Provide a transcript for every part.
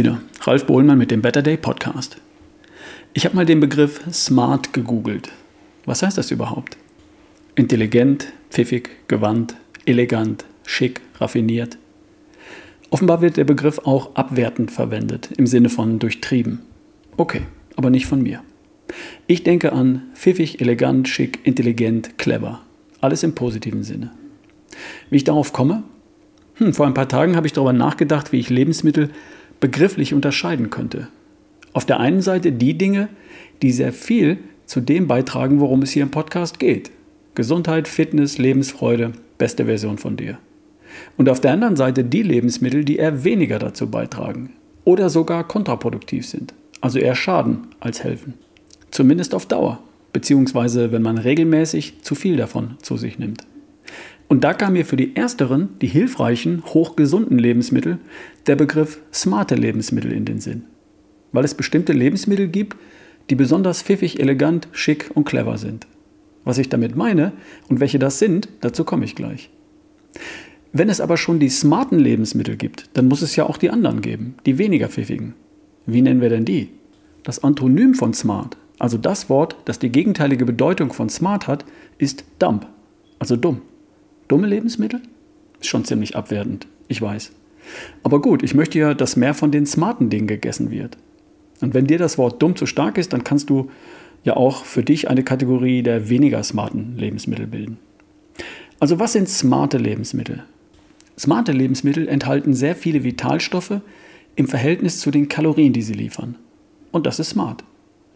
wieder, Ralf Bohlmann mit dem Better Day Podcast. Ich habe mal den Begriff smart gegoogelt. Was heißt das überhaupt? Intelligent, pfiffig, gewandt, elegant, schick, raffiniert. Offenbar wird der Begriff auch abwertend verwendet, im Sinne von durchtrieben. Okay, aber nicht von mir. Ich denke an pfiffig, elegant, schick, intelligent, clever. Alles im positiven Sinne. Wie ich darauf komme? Hm, vor ein paar Tagen habe ich darüber nachgedacht, wie ich Lebensmittel begrifflich unterscheiden könnte. Auf der einen Seite die Dinge, die sehr viel zu dem beitragen, worum es hier im Podcast geht. Gesundheit, Fitness, Lebensfreude, beste Version von dir. Und auf der anderen Seite die Lebensmittel, die eher weniger dazu beitragen oder sogar kontraproduktiv sind, also eher schaden als helfen. Zumindest auf Dauer, beziehungsweise wenn man regelmäßig zu viel davon zu sich nimmt. Und da kam mir für die ersteren, die hilfreichen, hochgesunden Lebensmittel, der Begriff smarte Lebensmittel in den Sinn. Weil es bestimmte Lebensmittel gibt, die besonders pfiffig, elegant, schick und clever sind. Was ich damit meine und welche das sind, dazu komme ich gleich. Wenn es aber schon die smarten Lebensmittel gibt, dann muss es ja auch die anderen geben, die weniger pfiffigen. Wie nennen wir denn die? Das Antonym von smart, also das Wort, das die gegenteilige Bedeutung von smart hat, ist dump, also dumm. Dumme Lebensmittel? Ist schon ziemlich abwertend, ich weiß. Aber gut, ich möchte ja, dass mehr von den smarten Dingen gegessen wird. Und wenn dir das Wort dumm zu stark ist, dann kannst du ja auch für dich eine Kategorie der weniger smarten Lebensmittel bilden. Also was sind smarte Lebensmittel? Smarte Lebensmittel enthalten sehr viele Vitalstoffe im Verhältnis zu den Kalorien, die sie liefern. Und das ist smart.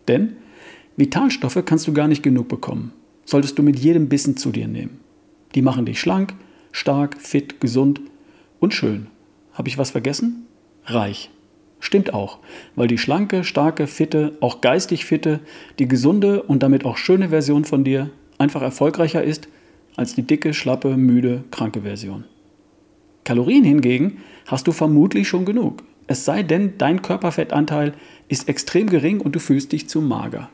Denn Vitalstoffe kannst du gar nicht genug bekommen. Solltest du mit jedem Bissen zu dir nehmen. Die machen dich schlank, stark, fit, gesund und schön. Habe ich was vergessen? Reich. Stimmt auch, weil die schlanke, starke, fitte, auch geistig fitte, die gesunde und damit auch schöne Version von dir einfach erfolgreicher ist als die dicke, schlappe, müde, kranke Version. Kalorien hingegen hast du vermutlich schon genug. Es sei denn, dein Körperfettanteil ist extrem gering und du fühlst dich zu mager.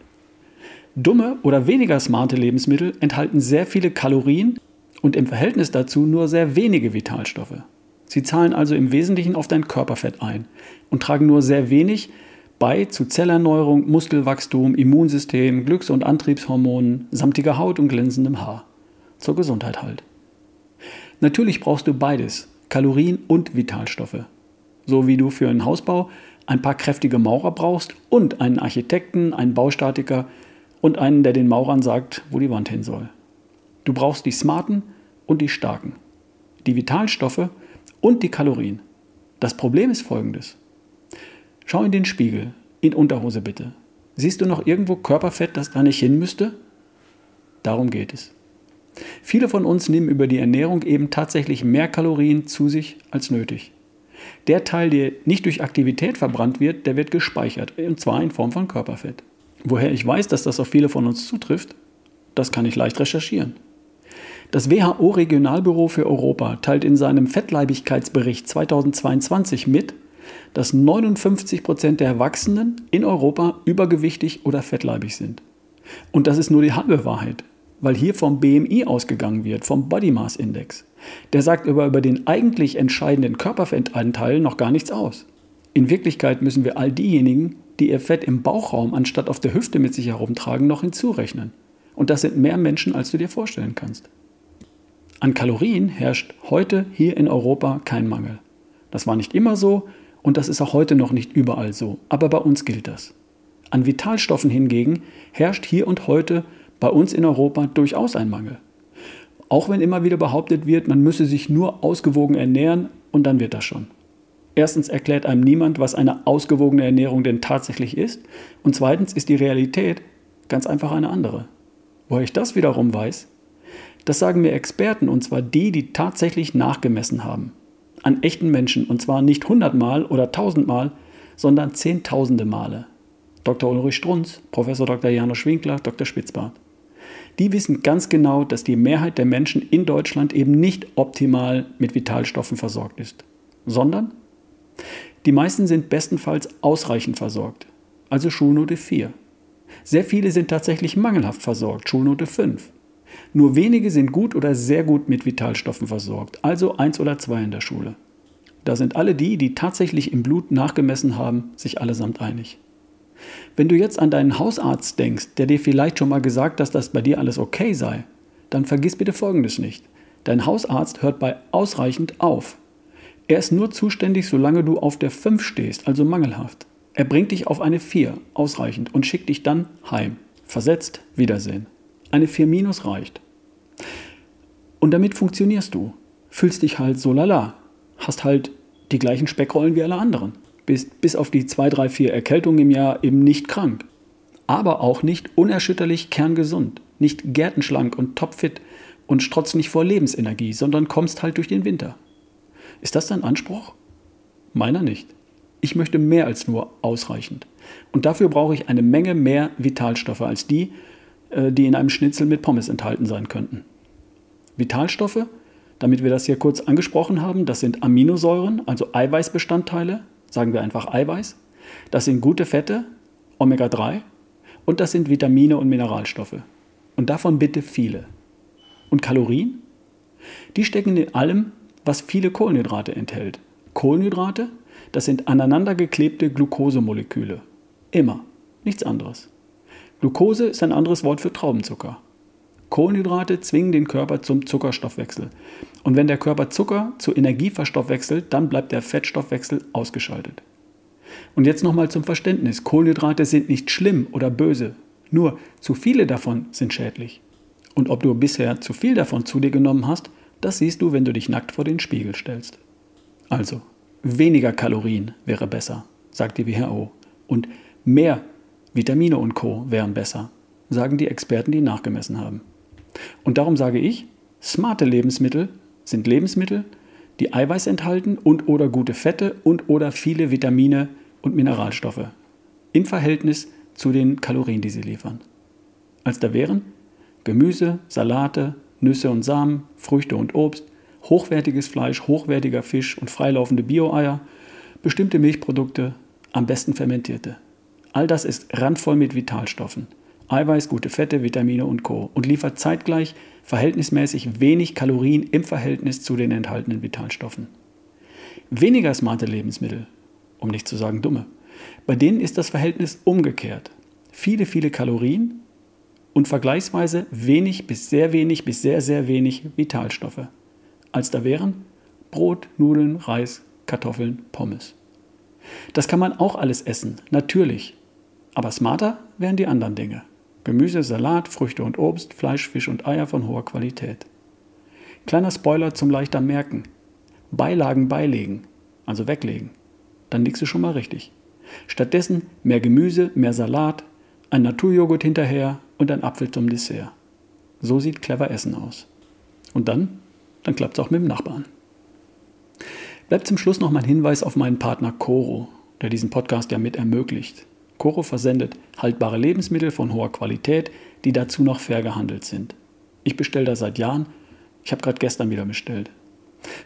Dumme oder weniger smarte Lebensmittel enthalten sehr viele Kalorien und im Verhältnis dazu nur sehr wenige Vitalstoffe. Sie zahlen also im Wesentlichen auf dein Körperfett ein und tragen nur sehr wenig bei zu Zellerneuerung, Muskelwachstum, Immunsystem, Glücks- und Antriebshormonen, samtiger Haut und glänzendem Haar. Zur Gesundheit halt. Natürlich brauchst du beides, Kalorien und Vitalstoffe. So wie du für einen Hausbau ein paar kräftige Maurer brauchst und einen Architekten, einen Baustatiker und einen, der den Maurern sagt, wo die Wand hin soll. Du brauchst die smarten und die starken, die Vitalstoffe und die Kalorien. Das Problem ist folgendes. Schau in den Spiegel, in Unterhose bitte. Siehst du noch irgendwo Körperfett, das da nicht hin müsste? Darum geht es. Viele von uns nehmen über die Ernährung eben tatsächlich mehr Kalorien zu sich als nötig. Der Teil, der nicht durch Aktivität verbrannt wird, der wird gespeichert, und zwar in Form von Körperfett. Woher ich weiß, dass das auf viele von uns zutrifft, das kann ich leicht recherchieren. Das WHO-Regionalbüro für Europa teilt in seinem Fettleibigkeitsbericht 2022 mit, dass 59 Prozent der Erwachsenen in Europa übergewichtig oder fettleibig sind. Und das ist nur die halbe Wahrheit, weil hier vom BMI ausgegangen wird, vom Body Mass Index. Der sagt aber über den eigentlich entscheidenden Körperfettanteil noch gar nichts aus. In Wirklichkeit müssen wir all diejenigen, die ihr Fett im Bauchraum anstatt auf der Hüfte mit sich herumtragen, noch hinzurechnen. Und das sind mehr Menschen, als du dir vorstellen kannst. An Kalorien herrscht heute hier in Europa kein Mangel. Das war nicht immer so und das ist auch heute noch nicht überall so, aber bei uns gilt das. An Vitalstoffen hingegen herrscht hier und heute bei uns in Europa durchaus ein Mangel. Auch wenn immer wieder behauptet wird, man müsse sich nur ausgewogen ernähren und dann wird das schon. Erstens erklärt einem niemand, was eine ausgewogene Ernährung denn tatsächlich ist und zweitens ist die Realität ganz einfach eine andere. Woher ich das wiederum weiß, das sagen mir Experten, und zwar die, die tatsächlich nachgemessen haben. An echten Menschen, und zwar nicht hundertmal oder tausendmal, sondern zehntausende Male. Dr. Ulrich Strunz, Professor Dr. Janusz Winkler, Dr. Spitzbart. Die wissen ganz genau, dass die Mehrheit der Menschen in Deutschland eben nicht optimal mit Vitalstoffen versorgt ist, sondern die meisten sind bestenfalls ausreichend versorgt, also Schulnote 4. Sehr viele sind tatsächlich mangelhaft versorgt, Schulnote 5. Nur wenige sind gut oder sehr gut mit Vitalstoffen versorgt, also eins oder zwei in der Schule. Da sind alle die, die tatsächlich im Blut nachgemessen haben, sich allesamt einig. Wenn du jetzt an deinen Hausarzt denkst, der dir vielleicht schon mal gesagt, dass das bei dir alles okay sei, dann vergiss bitte Folgendes nicht. Dein Hausarzt hört bei ausreichend auf. Er ist nur zuständig, solange du auf der 5 stehst, also mangelhaft. Er bringt dich auf eine 4, ausreichend, und schickt dich dann heim. Versetzt, Wiedersehen. Eine 4 minus reicht. Und damit funktionierst du. Fühlst dich halt so lala. Hast halt die gleichen Speckrollen wie alle anderen. Bist bis auf die 2, 3, 4 Erkältungen im Jahr eben nicht krank. Aber auch nicht unerschütterlich kerngesund. Nicht gärtenschlank und topfit und strotzt nicht vor Lebensenergie, sondern kommst halt durch den Winter. Ist das dein Anspruch? Meiner nicht. Ich möchte mehr als nur ausreichend. Und dafür brauche ich eine Menge mehr Vitalstoffe als die, die in einem Schnitzel mit Pommes enthalten sein könnten. Vitalstoffe, damit wir das hier kurz angesprochen haben, das sind Aminosäuren, also Eiweißbestandteile, sagen wir einfach Eiweiß. Das sind gute Fette, Omega-3 und das sind Vitamine und Mineralstoffe. Und davon bitte viele. Und Kalorien? Die stecken in allem, was viele Kohlenhydrate enthält. Kohlenhydrate, das sind aneinandergeklebte Glukosemoleküle. Immer. Nichts anderes. Glucose ist ein anderes Wort für Traubenzucker. Kohlenhydrate zwingen den Körper zum Zuckerstoffwechsel. Und wenn der Körper Zucker zu Energie verstoffwechselt, dann bleibt der Fettstoffwechsel ausgeschaltet. Und jetzt nochmal zum Verständnis. Kohlenhydrate sind nicht schlimm oder böse. Nur zu viele davon sind schädlich. Und ob du bisher zu viel davon zu dir genommen hast, das siehst du, wenn du dich nackt vor den Spiegel stellst. Also, weniger Kalorien wäre besser, sagt die WHO. Und mehr Vitamine und Co wären besser, sagen die Experten, die nachgemessen haben. Und darum sage ich, smarte Lebensmittel sind Lebensmittel, die Eiweiß enthalten und oder gute Fette und oder viele Vitamine und Mineralstoffe im Verhältnis zu den Kalorien, die sie liefern. Als da wären Gemüse, Salate, Nüsse und Samen, Früchte und Obst, hochwertiges Fleisch, hochwertiger Fisch und freilaufende Bio-Eier, bestimmte Milchprodukte, am besten fermentierte. All das ist randvoll mit Vitalstoffen. Eiweiß, gute Fette, Vitamine und Co. und liefert zeitgleich verhältnismäßig wenig Kalorien im Verhältnis zu den enthaltenen Vitalstoffen. Weniger smarte Lebensmittel, um nicht zu sagen dumme, bei denen ist das Verhältnis umgekehrt. Viele, viele Kalorien und vergleichsweise wenig bis sehr wenig bis sehr, sehr wenig Vitalstoffe. Als da wären Brot, Nudeln, Reis, Kartoffeln, Pommes. Das kann man auch alles essen, natürlich. Aber smarter wären die anderen Dinge. Gemüse, Salat, Früchte und Obst, Fleisch, Fisch und Eier von hoher Qualität. Kleiner Spoiler zum leichter Merken. Beilagen beilegen, also weglegen. Dann liegst du schon mal richtig. Stattdessen mehr Gemüse, mehr Salat, ein Naturjoghurt hinterher und ein Apfel zum Dessert. So sieht clever Essen aus. Und dann, dann klappt es auch mit dem Nachbarn. Bleibt zum Schluss noch mein Hinweis auf meinen Partner Coro, der diesen Podcast ja mit ermöglicht. Coro versendet haltbare Lebensmittel von hoher Qualität, die dazu noch fair gehandelt sind. Ich bestelle da seit Jahren. Ich habe gerade gestern wieder bestellt.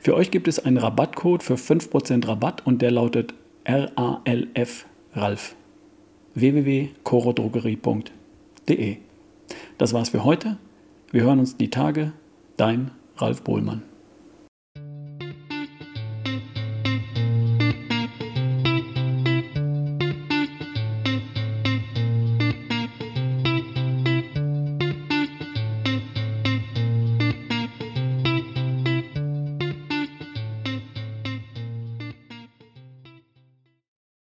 Für euch gibt es einen Rabattcode für 5% Rabatt und der lautet RALF Ralf www.corodrogerie.de. Das war's für heute. Wir hören uns die Tage. Dein Ralf Bohlmann.